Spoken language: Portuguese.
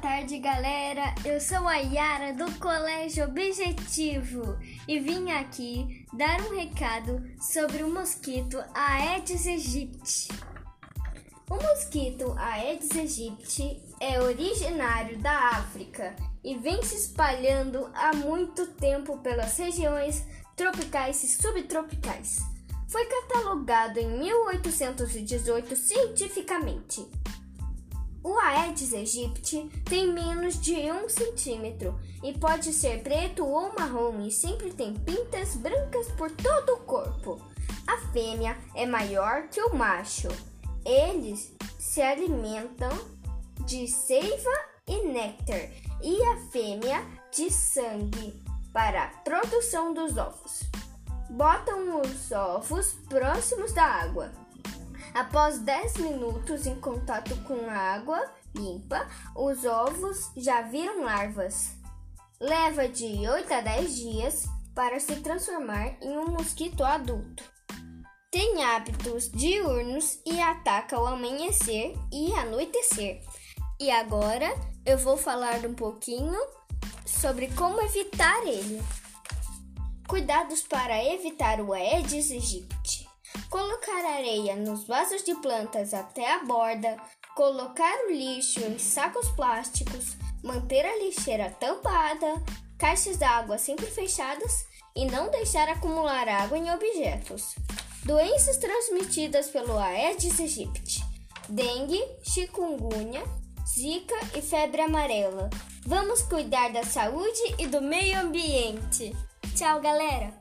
tarde, galera. Eu sou a Yara do Colégio Objetivo e vim aqui dar um recado sobre o mosquito Aedes aegypti. O mosquito Aedes aegypti é originário da África e vem se espalhando há muito tempo pelas regiões tropicais e subtropicais. Foi catalogado em 1818 cientificamente. O Aedes aegypti tem menos de um centímetro e pode ser preto ou marrom e sempre tem pintas brancas por todo o corpo. A fêmea é maior que o macho. Eles se alimentam de seiva e néctar e a fêmea de sangue para a produção dos ovos. Botam os ovos próximos da água. Após 10 minutos em contato com água limpa, os ovos já viram larvas. Leva de 8 a 10 dias para se transformar em um mosquito adulto. Tem hábitos diurnos e ataca ao amanhecer e anoitecer. E agora eu vou falar um pouquinho sobre como evitar ele. Cuidados para evitar o Aedes aegypti. Colocar areia nos vasos de plantas até a borda, colocar o lixo em sacos plásticos, manter a lixeira tampada, caixas d'água sempre fechadas e não deixar acumular água em objetos. Doenças transmitidas pelo Aedes aegypti: dengue, chikungunya, zika e febre amarela. Vamos cuidar da saúde e do meio ambiente. Tchau, galera!